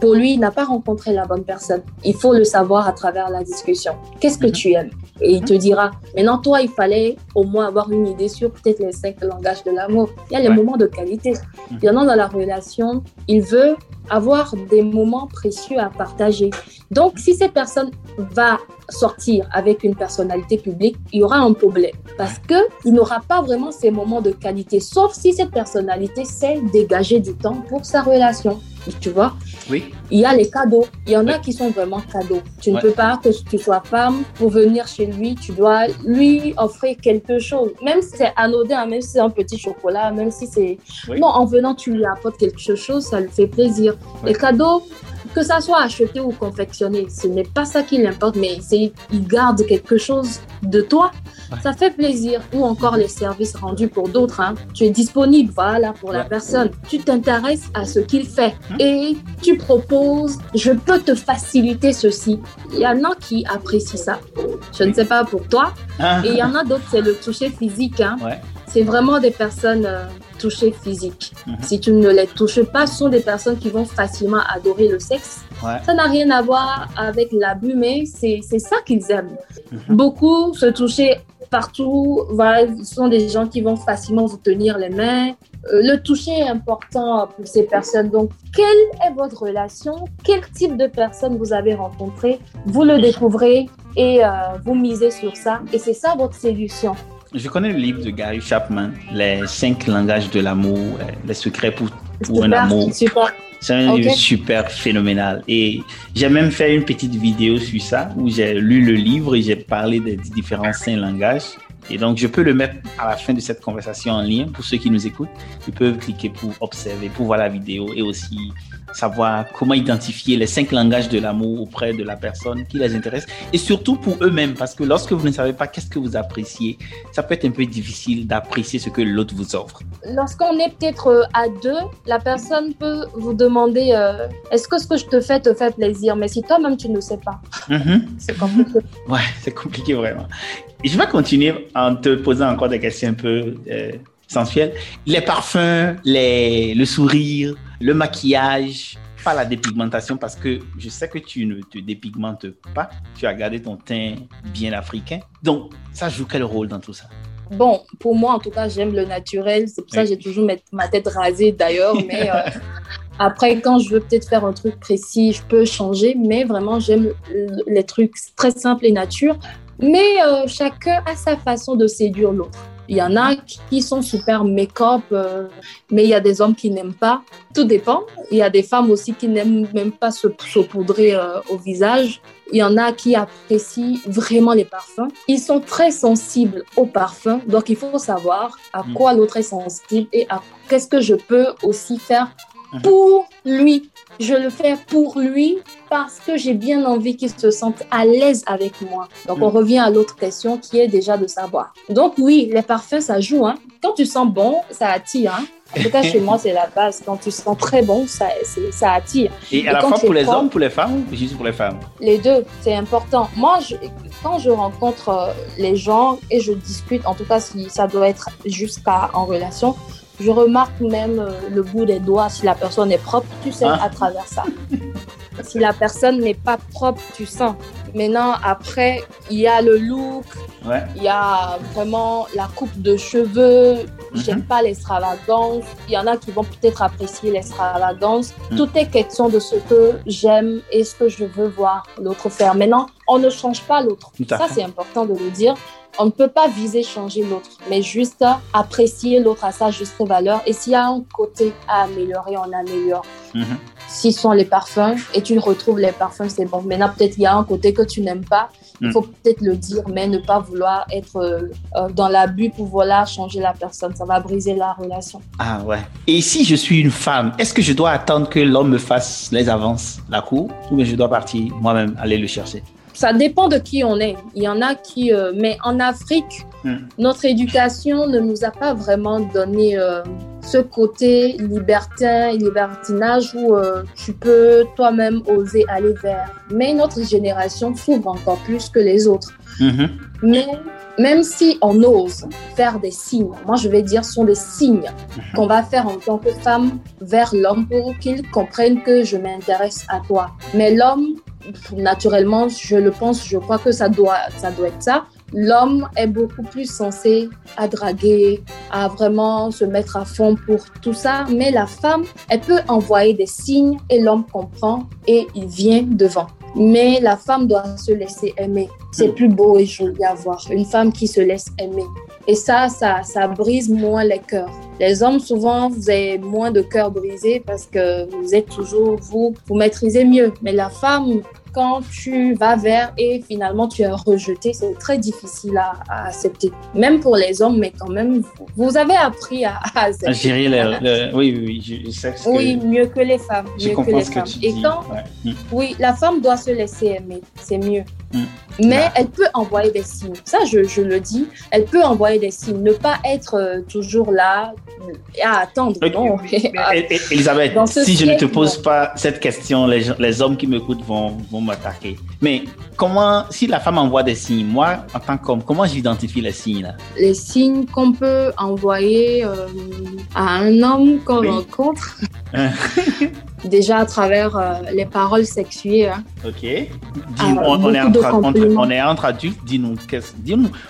pour lui, il n'a pas rencontré la bonne personne. Il faut le savoir à travers la discussion. Qu'est-ce que mhm. tu aimes? Et il te dira, maintenant, toi, il fallait au moins avoir une idée sur peut-être les cinq langages de l'amour. Il y a les moments de qualité. Mhm. Il y en a dans la relation. Il veut avoir des moments précieux à partager. Donc, si cette personne va sortir avec une personnalité publique, il y aura un problème parce que il n'aura pas vraiment ces moments de qualité, sauf si cette personnalité sait dégager du temps pour sa relation. Tu vois? Oui. Il y a les cadeaux. Il y en a qui sont vraiment cadeaux. Tu ne peux pas que tu sois femme pour venir chez lui. Tu dois lui offrir quelque chose. Même si c'est anodin, même si c'est un petit chocolat, même si c'est... Non, en venant, tu lui apportes quelque chose, ça lui fait plaisir. Les cadeaux, que ça soit acheté ou confectionné, ce n'est pas ça qui l'importe, mais c'est il garde quelque chose de toi. Ça fait plaisir. Ou encore les services rendus pour d'autres. Hein. Tu es disponible, voilà, pour la personne. Tu t'intéresses à ce qu'il fait hum. et tu proposes, je peux te faciliter ceci. Il y en a qui apprécient ça. Je ne sais pas pour toi. Ah. Et il y en a d'autres, c'est le toucher physique. Hein. C'est vraiment des personnes euh, toucher physique. Mhm. Si tu ne les touches pas, ce sont des personnes qui vont facilement adorer le sexe. Ça n'a rien à voir avec l'abus, mais c'est ça qu'ils aiment. Mhm. Beaucoup se toucher partout. Voilà, ce sont des gens qui vont facilement vous tenir les mains. Euh, le toucher est important pour ces personnes. Donc, quelle est votre relation? Quel type de personne vous avez rencontré Vous le découvrez et euh, vous misez sur ça. Et c'est ça votre séduction. Je connais le livre de Gary Chapman, Les cinq langages de l'amour, euh, les secrets pour, pour un amour. C'est un livre super phénoménal. Et j'ai même fait une petite vidéo sur ça où j'ai lu le livre et j'ai parlé des différents cinq langages. Et donc, je peux le mettre à la fin de cette conversation en lien pour ceux qui nous écoutent. Ils peuvent cliquer pour observer, pour voir la vidéo et aussi savoir comment identifier les cinq langages de l'amour auprès de la personne qui les intéresse et surtout pour eux-mêmes parce que lorsque vous ne savez pas qu'est-ce que vous appréciez, ça peut être un peu difficile d'apprécier ce que l'autre vous offre. Lorsqu'on est peut-être euh, à deux, la personne peut vous demander euh, est-ce que ce que je te fais te fait plaisir? Mais si toi-même tu ne sais pas, mm-hmm. c'est compliqué. Ouais, *laughs* c'est compliqué vraiment. Et je vais continuer en te posant encore des questions un peu euh, sensuelles. Les parfums, les, le sourire, le maquillage, pas la dépigmentation parce que je sais que tu ne te dépigmentes pas. Tu as gardé ton teint bien africain. Donc, ça joue quel rôle dans tout ça? Bon, pour moi, en tout cas, j'aime le naturel. C'est pour ça que j'ai toujours ma tête rasée d'ailleurs. Mais euh, *laughs* après, quand je veux peut-être faire un truc précis, je peux changer. Mais vraiment, j'aime les trucs très simples et nature. Mais euh, chacun a sa façon de séduire l'autre. Il y en a qui sont super make-up, euh, mais il y a des hommes qui n'aiment pas. Tout dépend. Il y a des femmes aussi qui n'aiment même pas se saupoudrer euh, au visage. Il y en a qui apprécient vraiment les parfums. Ils sont très sensibles aux parfums, donc il faut savoir à mm. quoi l'autre est sensible et à qu'est-ce que je peux aussi faire mm-hmm. pour lui je le fais pour lui parce que j'ai bien envie qu'il se sente à l'aise avec moi. Donc, on mm. revient à l'autre question qui est déjà de savoir. Donc, oui, les parfums, ça joue. Hein. Quand tu sens bon, ça attire. Hein. En tout cas, chez moi, c'est la base. Quand tu sens très bon, ça, ça attire. Et à la fois pour les hommes, pour les femmes ou juste pour les femmes? Les deux, c'est important. Moi, quand je rencontre euh, les gens et je discute, en tout cas, si ça doit être jusqu'à en relation, je remarque même euh, le bout des doigts, si la personne est propre, tu sais ah. à travers ça. *laughs* si la personne n'est pas propre, tu sens. Maintenant, après, il y a le look, il y a vraiment la coupe de cheveux. Mhm. J'aime pas l'extravagance. Il y en a qui vont peut-être apprécier l'extravagance. Mhm. Tout est question de ce que j'aime et ce que je veux voir l'autre faire. Maintenant, on ne change pas l'autre. Ça, c'est important de le dire. On ne peut pas viser changer l'autre, mais juste apprécier l'autre à sa juste valeur. Et s'il y a un côté à améliorer, on améliore. Mhm. s'ils sont les parfums et tu retrouves les parfums, c'est bon. Maintenant, peut-être il y a un côté que tu n'aimes pas. Il Mm. faut peut-être le dire, mais ne pas vouloir être euh, euh, dans l'abus pour voilà changer la personne. Ça va briser la relation. Ah ouais. Et si je suis une femme, est-ce que je dois attendre que l'homme me fasse les avances, la cour, ou bien je dois partir moi-même aller le chercher? Ça dépend de qui on est. Il y en a qui, euh, mais en Afrique, Mm. notre éducation ne nous a pas vraiment donné euh, ce côté libertin, libertinage où euh, tu peux toi-même oser aller vers. Mais notre génération s'ouvre encore plus que les autres. Mhm. Mais même si on ose faire des signes, moi je vais dire ce sont des signes qu'on va faire en tant que femme vers l'homme pour qu'il comprenne que je m'intéresse à toi. Mais l'homme, naturellement, je le pense, je crois que ça doit, ça doit être ça. L'homme est beaucoup plus censé à draguer, à vraiment se mettre à fond pour tout ça. Mais la femme, elle peut envoyer des signes et l'homme comprend et il vient devant. Mais la femme doit se laisser aimer. C'est plus beau et joli à voir. Une femme qui se laisse aimer. Et ça, ça, ça brise moins les cœurs. Les hommes, souvent, vous avez moins de cœurs brisés parce que vous êtes toujours, vous, vous maîtrisez mieux. Mais la femme, quand tu vas vers et finalement tu es rejeté, c'est très difficile à, à accepter. Même pour les hommes, mais quand même, vous, vous avez appris à, à accepter. À gérer le, le- *laughs* Oui, oui, oui, je, sais ce que... Oui, mieux que les femmes. je mieux que les ce que femmes. tu Et dis. quand, ouais. Mm. oui, la femme doit se laisser aimer, c'est mieux. Mm. Mais elle peut envoyer des signes. Ça, je, je le dis. Elle peut envoyer des signes. Ne pas être euh, toujours là à attendre. Ok. Non. Et- *laughs* et- Elisabeth, si je ne te pose pas cette question, les, les hommes qui m'écoutent vont, vont m'attaquer. Mais comment, si la femme envoie des signes, moi, en tant qu'homme, comment j'identifie les signes là? Les signes qu'on peut envoyer euh, à un homme qu'on Oui. rencontre. *laughs* Déjà à travers euh, les paroles sexuées. hein. Ok. Dis- Ah, on, on est entre, entre- on est entre adultes, dis-nous.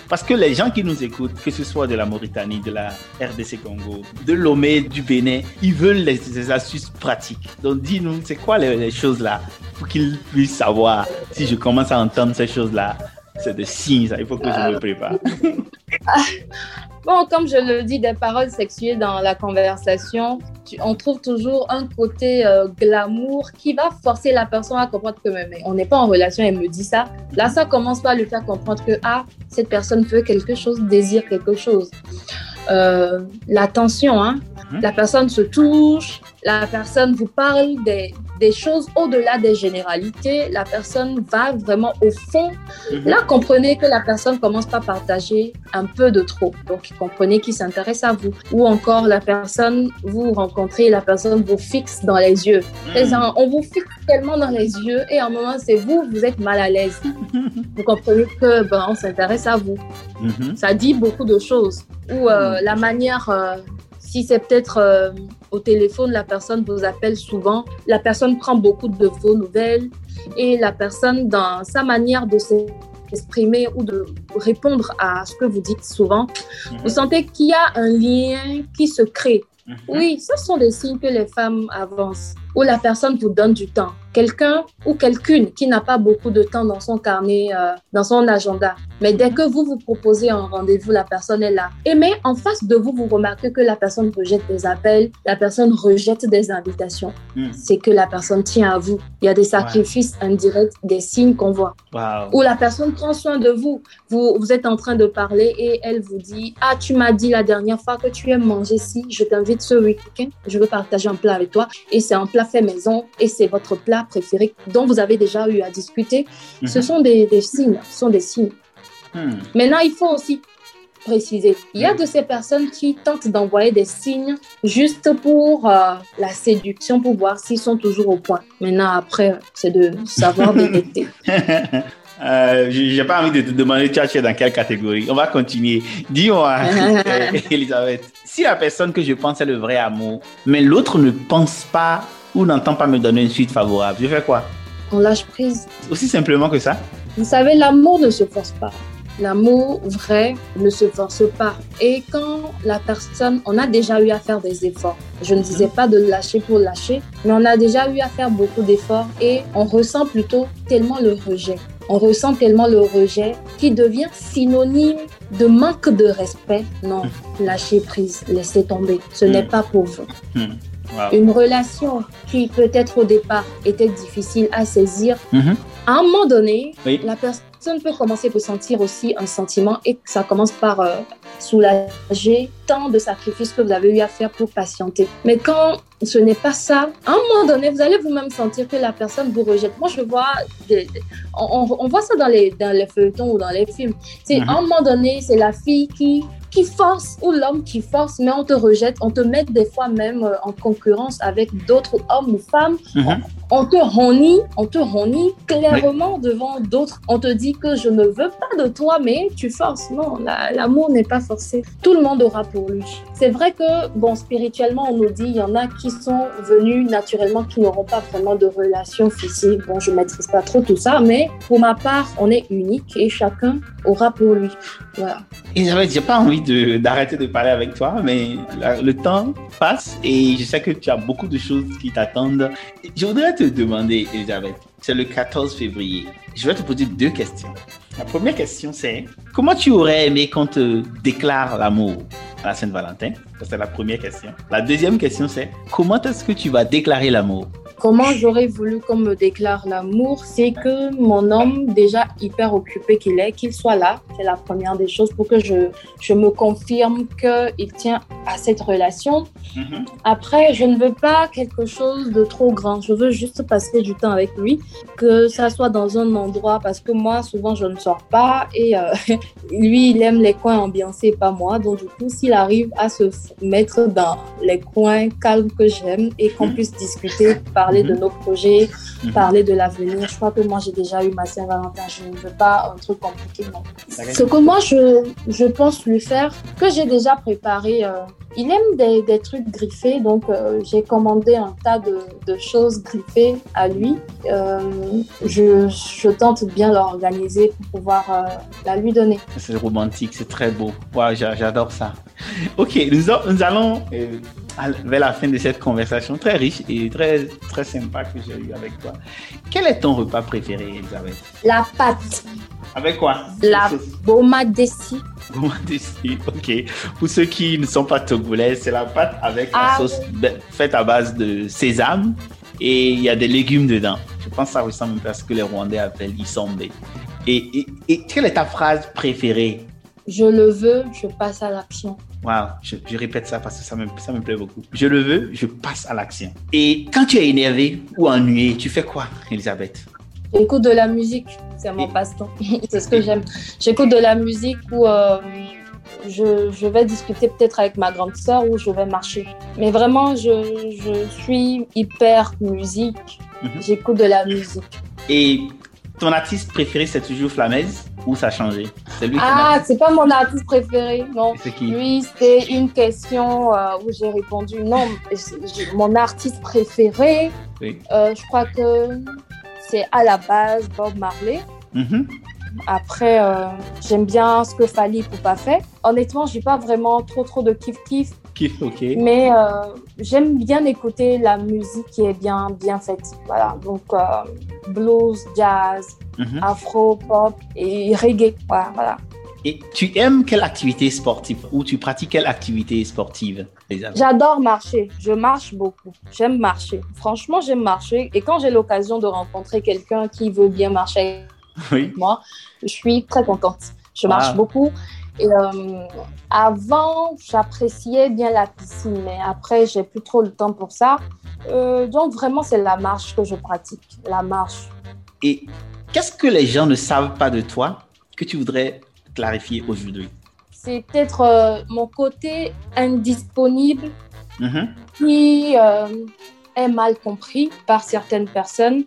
Parce que les gens qui nous écoutent, que ce soit de la Mauritanie, de la RDC Congo, de Lomé, du Bénin, ils veulent les, des astuces pratiques. Donc dis-nous, c'est quoi les, les choses là pour qu'ils puissent savoir si je commence à entendre ces choses là. C'est des signes, ça. Il faut que je me prépare. *laughs* Bon, comme je le dis, des paroles sexuées dans la conversation, tu- on trouve toujours un côté euh, glamour qui va forcer la personne à comprendre que mais, mais on n'est pas en relation, elle me dit ça. Là, ça commence par lui faire comprendre que ah, cette personne veut quelque chose, désire quelque chose. Euh, L'attention, hein. Mhm. la personne se touche, la personne vous parle des, des choses au-delà des généralités, la personne va vraiment au fond Mhm. Là, comprenez que la personne commence par partager un peu de trop. Donc, comprenez qu'il s'intéresse à vous. Ou encore, la personne, vous rencontrez, la personne vous fixe dans les yeux. Gens, on vous fixe tellement dans les yeux et à un moment, c'est vous, vous êtes mal à l'aise. *laughs* vous comprenez que, ben, on s'intéresse à vous. Mhm. Ça dit beaucoup de choses. Ou euh, la manière, euh, si c'est peut-être euh, au téléphone, la personne vous appelle souvent, la personne prend beaucoup de vos nouvelles et la personne, dans sa manière de s'exprimer ou de répondre à ce que vous dites souvent, Mhm. vous sentez qu'il y a un lien qui se crée. Mhm. Oui, ce sont des signes que les femmes avancent, où la personne vous donne du temps. Quelqu'un ou quelqu'une qui n'a pas beaucoup de temps dans son carnet, euh, dans son agenda. Mais dès que vous vous proposez un rendez-vous, la personne est là. Et mais en face de vous, vous remarquez que la personne rejette des appels, la personne rejette des invitations. Mhm. C'est que la personne tient à vous. Il y a des sacrifices indirects, des signes qu'on voit Wow. où la personne prend soin de vous. vous. Vous êtes en train de parler et elle vous dit Ah, tu m'as dit la dernière fois que tu aimes manger si je t'invite ce week-end, je veux partager un plat avec toi. Et c'est un plat fait maison et c'est votre plat préféré dont vous avez déjà eu à discuter. Ce Mhm. sont des, des signes. Ce sont des signes. Hmm. Maintenant, il faut aussi préciser. Il y a de ces personnes qui tentent d'envoyer des signes juste pour euh, la séduction, pour voir s'ils sont toujours au point. Maintenant, après, c'est de savoir *laughs* détecter. Euh, j'ai pas envie de te demander tu es dans quelle catégorie? On va continuer. Dis-moi, *laughs* euh, Elisabeth, si la personne que je pense est le vrai amour, mais l'autre ne pense pas ou n'entend pas me donner une suite favorable, je fais quoi? On lâche prise. Aussi simplement que ça? Vous savez, l'amour ne se force pas. L'amour vrai ne se force pas. Et quand la personne, on a déjà eu à faire des efforts. Je ne disais pas de lâcher pour lâcher, mais on a déjà eu à faire beaucoup d'efforts et on ressent plutôt tellement le rejet. On ressent tellement le rejet qui devient synonyme de manque de respect. Non, lâchez prise, laissez tomber. Ce n'est pas pour vous. Une relation qui peut-être au départ était difficile à saisir, Mhm. à un moment donné, Oui. la personne peut commencer à sentir aussi un sentiment et ça commence par euh, soulager tant de sacrifices que vous avez eu à faire pour patienter. Mais quand ce n'est pas ça, à un moment donné, vous allez vous-même sentir que la personne vous rejette. Moi, je vois, des- des- on, voit ça dans les, dans les feuilletons ou dans les films. C'est Mhm. à un moment donné, c'est la fille qui qui force ou l'homme qui force, mais on te rejette, on te met des fois même euh, en concurrence avec d'autres hommes ou femmes Mhm. On te renie, on te renie clairement devant d'autres. On te dit que je ne veux pas de toi, mais tu forces. Non, la- l'amour n'est pas forcé. Tout le monde aura pour lui. C'est vrai que, bon, spirituellement, on nous dit, il y en a qui sont venus naturellement, qui n'auront pas vraiment de relation physique. Bon, je maîtrise pas trop tout ça, mais pour ma part, on est unique et chacun aura pour lui. Voilà. J'ai pas envie de- d'arrêter de, parler avec toi, mais la- le temps passe et je sais que tu as beaucoup de choses qui t'attendent. Je voudrais te demander, Elisabeth, c'est le 14 février. Je vais te poser deux questions. La première question, c'est comment tu aurais aimé qu'on te déclare l'amour à la Saint-Valentin c'est la première question. La deuxième question, c'est comment est-ce que tu vas déclarer l'amour? Comment j'aurais voulu qu'on me déclare l'amour, c'est que mon homme, déjà hyper occupé qu'il est, qu'il soit là. C'est la première des choses pour que je, je me confirme qu'il tient à cette relation. Mhm. Après, je ne veux pas quelque chose de trop grand. Je veux juste passer du temps avec lui, que ça soit dans un endroit, parce que moi, souvent, je ne sors pas et euh, *laughs* lui, il aime les coins ambiancés, pas moi. Donc, du coup, s'il arrive à se mettre dans les coins calmes que j'aime et qu'on puisse discuter, parler de nos projets, Mhm. parler de l'avenir, je crois que moi, j'ai déjà eu ma Saint-Valentin. Je ne veux pas un truc compliqué, non. Ce que moi, je, je pense lui faire, que j'ai déjà préparé, euh, il aime des, des trucs griffés, donc euh, j'ai commandé un tas de, de choses griffées à lui. Euh, je, je tente bien l'organiser pour pouvoir euh, la lui donner. C'est romantique, c'est très beau. Wow, j'a- j'adore ça. *laughs* Ok, nous, allons euh, vers la fin de cette conversation très riche et très, très sympa que j'ai eue avec toi. Quel est ton repas préféré, Elisabeth? La pâte, Avec quoi? La Sauce. boma desi. Comment décider Ok. Pour ceux qui ne sont pas togolais, c'est la pâte avec la Ah sauce be- faite à base de sésame et il y a des légumes dedans. Je pense que ça ressemble à ce que les Rwandais appellent isombe. Et, et, et quelle est ta phrase préférée? Je le veux, je passe à l'action. Waouh, je, je répète ça parce que ça me, ça me plaît beaucoup. Je le veux, je passe à l'action. Et quand tu es énervé ou ennuyé, tu fais quoi, Elisabeth? J'écoute de la musique, c'est mon Et- passe-temps. *laughs* c'est ce que j'aime. J'écoute de la musique où euh, je, je vais discuter peut-être avec ma grande sœur ou je vais marcher. Mais vraiment, je, je suis hyper musique. Mhm. J'écoute de la musique. Et ton artiste préféré, c'est toujours Flamez ou ça a changé? Lui Ah, c'est pas mon artiste préféré, non. qui C'est qui? Lui, c'était une question euh, où j'ai répondu non. Mon artiste préféré, Oui. euh, je crois que c'est à la base Bob Marley. Mhm. Après, euh, j'aime bien ce que Fali Poupa fait. Honnêtement, j'ai pas vraiment trop trop de kiff kiff, Qui Ok. mais euh, j'aime bien écouter la musique qui est bien bien faite. Voilà, donc euh, blues, jazz, Mhm. afro, pop et reggae. Voilà, voilà. Et tu aimes quelle activité sportive ou tu pratiques quelle activité sportive, J'adore marcher. Je marche beaucoup. J'aime marcher. Franchement, j'aime marcher. Et quand j'ai l'occasion de rencontrer quelqu'un qui veut bien marcher Oui. moi, je suis très contente. Je marche Wow. beaucoup. Et euh, avant, j'appréciais bien la piscine, mais après, j'ai plus trop le temps pour ça. Euh, donc, vraiment, c'est la marche que je pratique. La marche. Et qu'est-ce que les gens ne savent pas de toi que tu voudrais clarifier aujourd'hui? C'est peut-être euh, mon côté indisponible Mhm. qui est mal compris par certaines personnes.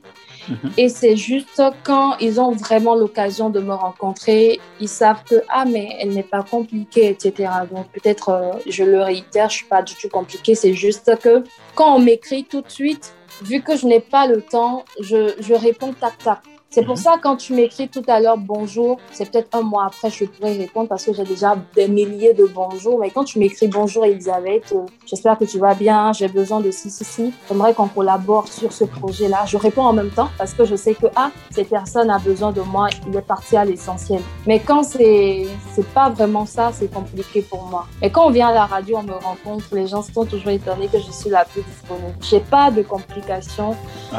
Mhm. Et c'est juste quand ils ont vraiment l'occasion de me rencontrer, ils savent que, ah, mais elle n'est pas compliquée, etc. Donc peut-être, euh, je le réitère, je suis pas du tout compliquée. C'est juste que quand on m'écrit tout de suite, vu que je n'ai pas le temps, je, je réponds tac tac. C'est pour mhm. ça, quand tu m'écris tout à l'heure bonjour, c'est peut-être un mois après, je pourrais répondre parce que j'ai déjà des milliers de bonjours. Mais quand tu m'écris bonjour Elisabeth, euh, j'espère que tu vas bien, j'ai besoin de ci, ci, ci. J'aimerais qu'on collabore sur ce projet-là. Je réponds en même temps parce que je sais que, ah, cette personne a besoin de moi, il est parti à l'essentiel. Mais quand c'est, c'est pas vraiment ça, c'est compliqué pour moi. Et quand on vient à la radio, on me rencontre, les gens sont toujours étonnés que je suis la plus disponible. J'ai pas de complications.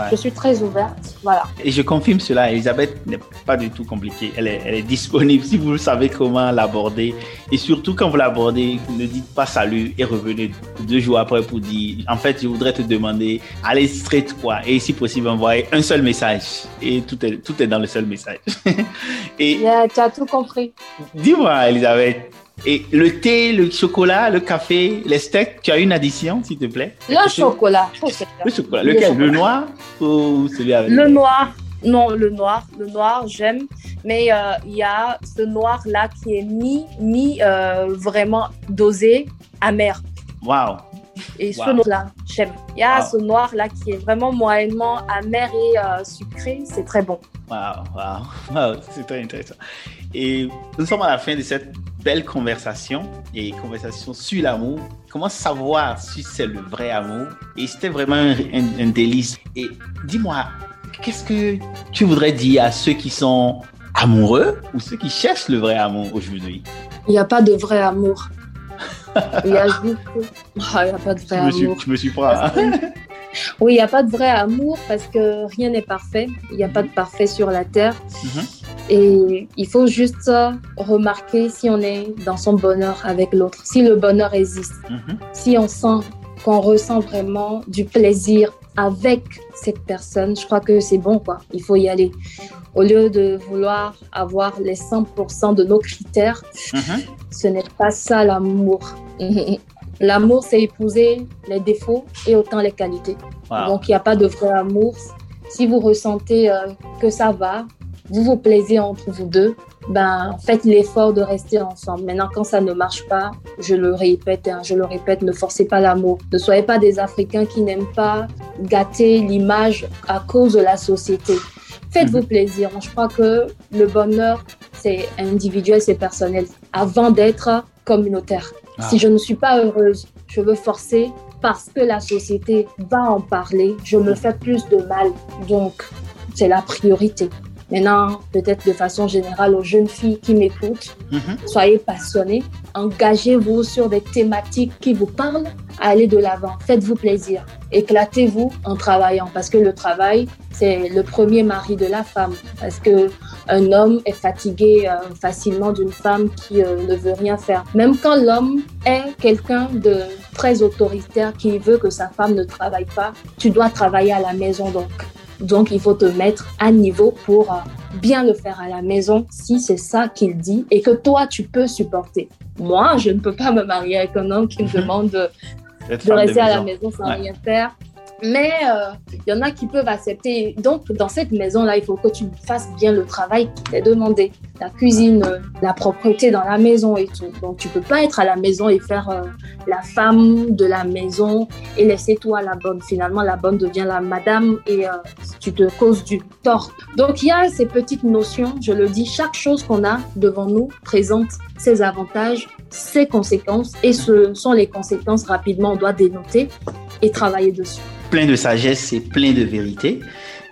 Je suis très ouverte. Voilà. Et je confirme cela, Elisabeth n'est pas du tout compliquée. Elle est, elle est disponible si vous savez comment l'aborder. Et surtout, quand vous l'abordez, ne dites pas salut et revenez deux jours après pour dire en fait, je voudrais te demander, allez straight quoi. Et si possible, envoyer un seul message. Et tout est, tout est dans le seul message. *laughs* et tu as tout compris. Dis-moi, Elisabeth, et le thé, le chocolat, le café, les steaks, tu as une addition, s'il te plaît? Le chocolat. Le chocolat. Lequel le, noir ou celui avec Le noir. Non, le noir. Le noir, j'aime. Mais euh, il y a ce noir-là qui est mi, mi euh, vraiment dosé, amer. Waouh. Et ce noir-là, j'aime. Il y a ce noir-là qui est vraiment moyennement amer et euh, sucré. C'est très bon. Waouh, waouh. *laughs* Wow, c'est très intéressant. Et nous sommes à la fin de cette belle conversation et conversation sur l'amour. Comment savoir si c'est le vrai amour? Et c'était vraiment un, délice. Et dis-moi, qu'est-ce que tu voudrais dire à ceux qui sont amoureux ou ceux qui cherchent le vrai amour aujourd'hui? Il n'y a pas de vrai amour. Il n'y a juste... Ah, a pas de vrai amour. tu me suis pas. *laughs* oui, il n'y a pas de vrai amour parce que rien n'est parfait. Il n'y a pas de parfait sur la terre. Mhm. Et il faut juste remarquer si on est dans son bonheur avec l'autre, si le bonheur existe, mhm. si on sent qu'on ressent vraiment du plaisir avec cette personne, je crois que c'est bon, quoi. Il faut y aller. Au lieu de vouloir avoir les 100% de nos critères, mhm. ce n'est pas ça l'amour. *laughs* L'amour, c'est épouser les défauts et autant les qualités. Donc, il n'y a pas de vrai amour. Si vous ressentez euh, que ça va, vous vous plaisez entre vous deux, ben faites l'effort de rester ensemble. Maintenant, quand ça ne marche pas, je le répète, hein, je le répète, ne forcez pas l'amour. Ne soyez pas des Africains qui n'aiment pas gâter l'image à cause de la société. Faites-vous mhm. plaisir. Je crois que le bonheur, c'est individuel, c'est personnel, avant d'être communautaire. Ah. Si je ne suis pas heureuse, je veux forcer parce que la société va en parler, je me fais plus de mal. Donc, c'est la priorité. Maintenant, peut-être de façon générale aux jeunes filles qui m'écoutent, mhm. soyez passionnés, engagez-vous sur des thématiques qui vous parlent, allez de l'avant, faites-vous plaisir, éclatez-vous en travaillant parce que le travail, c'est le premier mari de la femme parce que un homme est fatigué euh, facilement d'une femme qui euh, ne veut rien faire. Même quand l'homme est quelqu'un de très autoritaire qui veut que sa femme ne travaille pas, tu dois travailler à la maison donc. Donc, il faut te mettre à niveau pour euh, bien le faire à la maison si c'est ça qu'il dit et que toi, tu peux supporter. Moi, je ne peux pas me marier avec un homme qui me demande de, rester à la maison sans rien faire. Mais euh, il y en a qui peuvent accepter. Donc, dans cette maison-là, il faut que tu fasses bien le travail qui t'est demandé. La cuisine, euh, la propreté dans la maison et tout. Donc, tu peux pas être à la maison et faire euh, la femme de la maison et laisser toi la bonne. Finalement, la bonne devient la madame et tu te causes du tort. Donc, il y a ces petites notions. Je le dis, chaque chose qu'on a devant nous présente ses avantages, ses conséquences et ce sont les conséquences rapidement on doit dénoter et travailler dessus plein de sagesse et plein de vérité.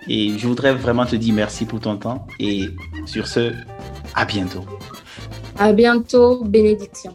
Et je voudrais vraiment te dire merci pour ton temps. Et sur ce, à bientôt. À bientôt, bénédiction.